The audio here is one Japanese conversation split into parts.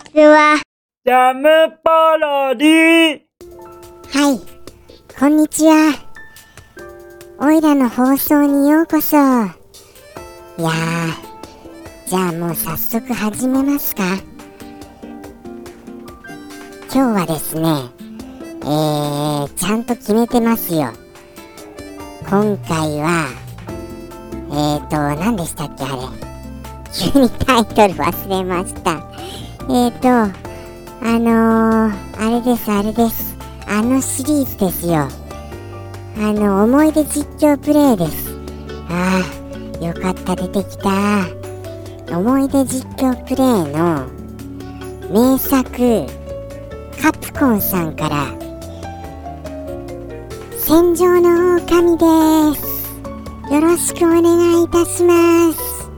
ちは。ジャムパロディはい、こんにちは。おいらの放送にようこそ。いやー、じゃあもう早速始めますか。今日はですね、えー、ちゃんと決めてますよ。今回は、えーと、何でしたっけあれ。急にタイトル忘れました。えーと、あのー、あれです、あれです。あのシリーズですよ。あの、思い出実況プレイです。ああ、よかった、出てきた。思い出実況プレイの名作、カプコンさんから、戦場の狼です。よろしくお願いいたします。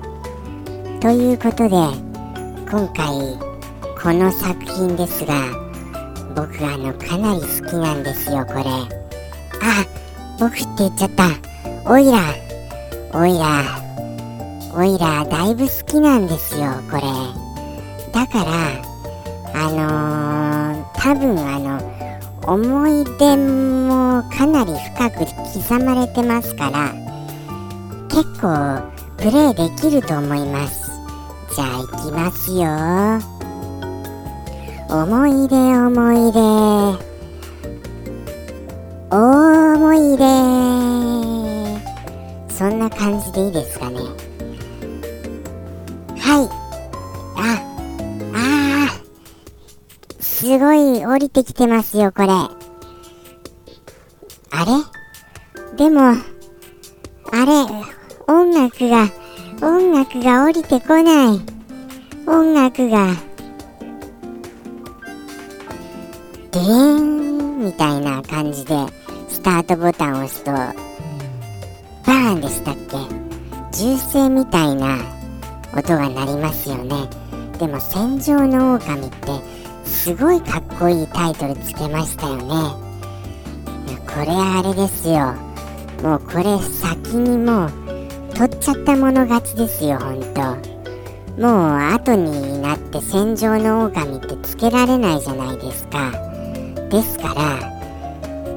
ということで、今回、この作品ですが、僕あのかなり好きなんですよこれ。あ僕って言っちゃった。オイラオイラオイラだいぶ好きなんですよこれ。だからあのー、多分あの思い出もかなり深く刻まれてますから結構プレイできると思います。じゃあ行きますよ。思い出思い出。思い出。そんな感じでいいですかね。はい。ああー。すごい降りてきてますよこれ。あれ？でもあれ音楽が音楽が降りてこない。音楽が。デーンみたいな感じでスタートボタンを押すとバーンでしたっけ？銃声みたいな音が鳴りますよね。でも戦場の狼ってすごいかっこいいタイトルつけましたよね。これあれですよ。もうこれ先にもう取っちゃったもの勝ちですよほんともう後になって戦場の狼ってつけられないじゃないですか。ですから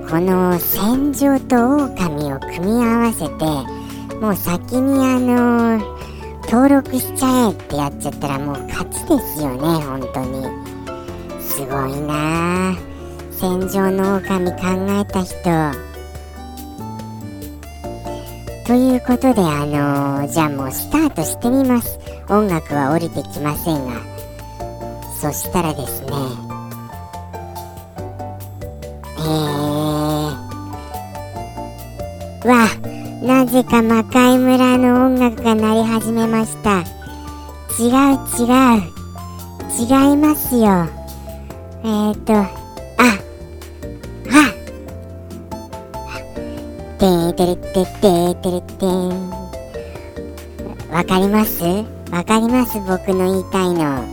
この戦場と狼を組み合わせてもう先にあの登録しちゃえってやっちゃったらもう勝ちですよね本当に。すごいな。あ戦場の狼考えた人。ということであのじゃあもうスタートしてみます。音楽は降りてきませんが。そしたらですねわなぜか魔界村の音楽が鳴り始めました。違う違う。違いますよ。えーとああてーてれってっててれってん。わかります？わかります僕の言いたいの。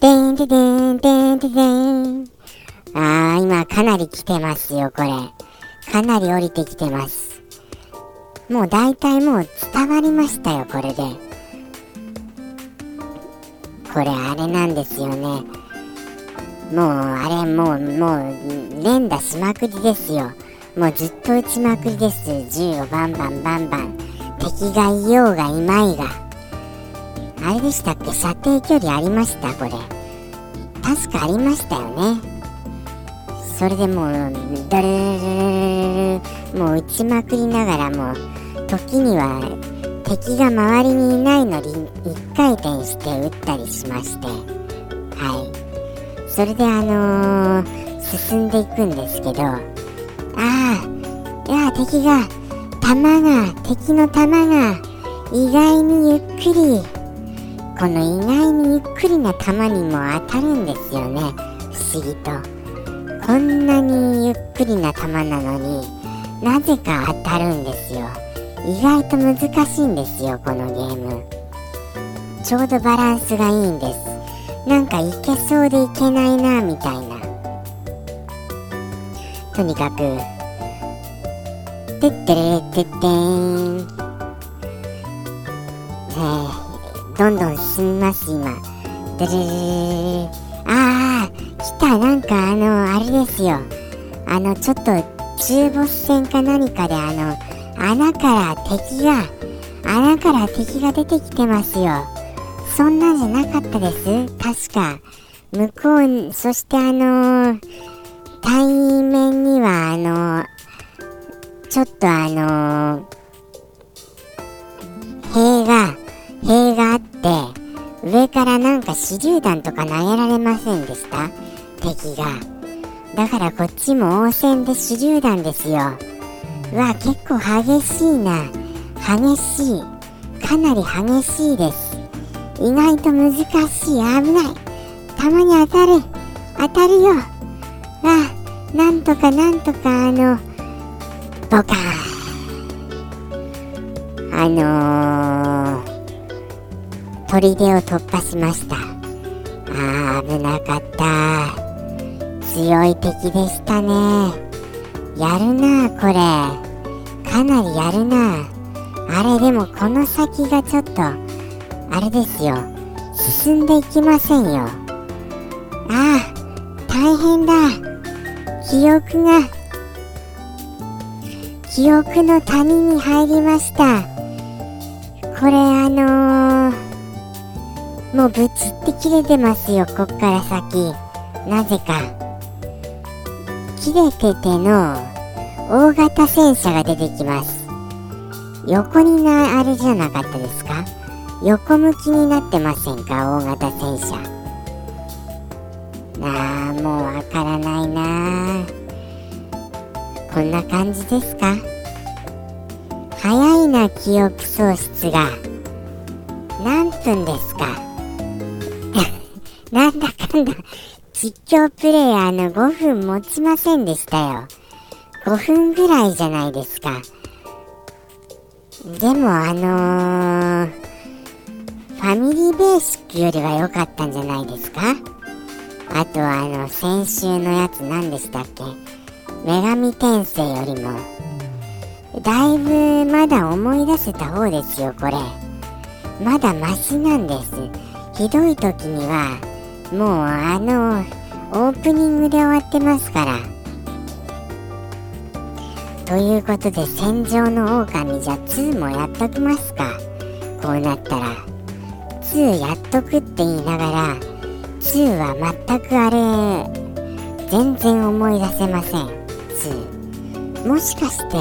てんててんてんててん。あー、今かなり来てますよ、これ。かなり降りてきてます。もう大体もう伝わりましたよ、これで。これあれなんですよね。もうあれもう、もう連打しまくりですよ。もうずっと撃ちまくりです。銃をバンバンバンバン。敵がいようがいまいが。あれでしたっけ？射程距離ありました？これ。確かありましたよね。それでもうドルもう打ちまくりながらも時には敵が周りにいないのに一回転して撃ったりしまして。はい。それであのー、進んでいくんですけど。ああいや敵が弾が敵の弾が意外にゆっくり。この意外にゆっくりな弾にも当たるんですよね。不思議と。こんなにゆっくりな球なのになぜか当たるんですよ。意外と難しいんですよこのゲーム。ちょうどバランスがいいんです。なんかいけそうでいけないなみたいな。とにかくてってれってってーん。えー、どんどん進みます今。でるるるるあですよ。あのちょっと中ボス戦か何かであの穴から敵が穴から敵が出てきてますよ。そんなんじゃなかったです。確か。向こうそしてあの対面にはあのちょっとあの塀が塀があって上からなんか手榴弾とか投げられませんでした？敵が。だからこっちも応戦で手榴弾ですよ。うわ結構激しいな。激しい。かなり激しいです。意外と難しい。危ない。たまに当たる。当たるよ。わなんとかなんとかあのボカーあのー、砦を突破しました。あー危なかった。強い敵でしたね。やるなこれ。かなりやるな。あれでもこの先がちょっとあれですよ。進んでいきませんよ。ああ大変だ。記憶が記憶の谷に入りました。これあのー、もうぶちって切れてますよこっから先。なぜか。切れてての大型戦車が出てきます。横になあれじゃなかったですか？横向きになってませんか？大型戦車。あーもうわからないな。こんな感じですか？早いな記憶喪失が。何分ですか？なんだかんだ実況プレイヤーの5分持ちませんでしたよ。5分ぐらいじゃないですか。でもあのー、ファミリーベーシックよりは良かったんじゃないですか？あとはあの先週のやつ何でしたっけ？女神転生よりも。だいぶまだ思い出せた方ですよこれ。まだマシなんです。ひどい時にはもうあのオープニングで終わってますから。ということで戦場の狼じゃ2もやっときますか。こうなったら。2やっとくって言いながら2は全くあれ全然思い出せません。2もしかして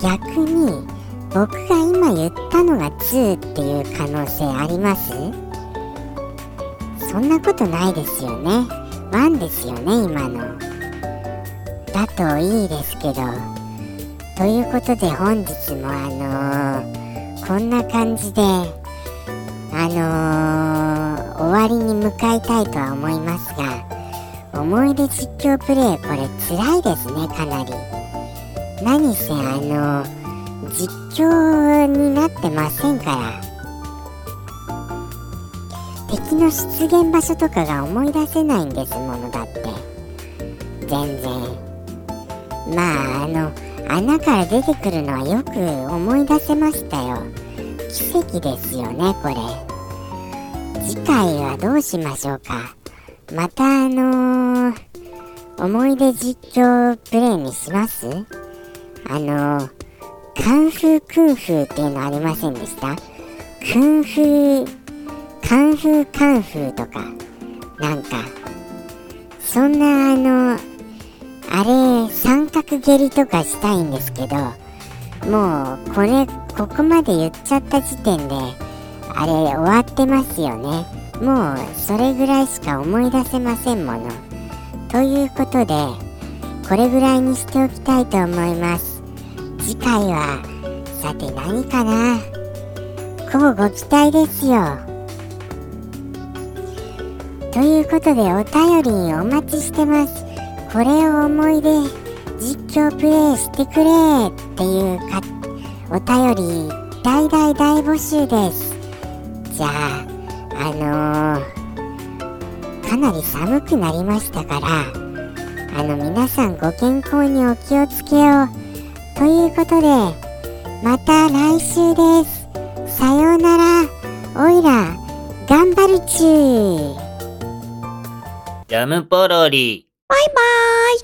逆に僕が今言ったのが2っていう可能性あります？そんなことないですよね。1ですよね今の。だといいですけど。ということで本日もあのー、こんな感じであのー、終わりに向かいたいとは思いますが思い出実況プレイこれ辛いですねかなり。何せあのー、実況になってませんから。敵の出現場所とかが思い出せないんですものだって。全然。まああの穴から出てくるのはよく思い出せましたよ。奇跡ですよねこれ。次回はどうしましょうか。またあのー、思い出実況プレイにします？あのー、カンフークンフーっていうのありませんでした？クンフーカンフーカンフーとかなんかそんなあのあれ三角蹴りとかしたいんですけどもうこれここまで言っちゃった時点であれ終わってますよね。もうそれぐらいしか思い出せませんもの。ということでこれぐらいにしておきたいと思います。次回はさて何かな。こうご期待ですよ。ということでお便りお待ちしてます。これを思い出実況プレイしてくれっていうかお便り大大大募集です。じゃああのー、かなり寒くなりましたからあの皆さんご健康にお気をつけようということでまた来週です。さようなら。おいら頑張アルチュージャムポロリ。バイバーイ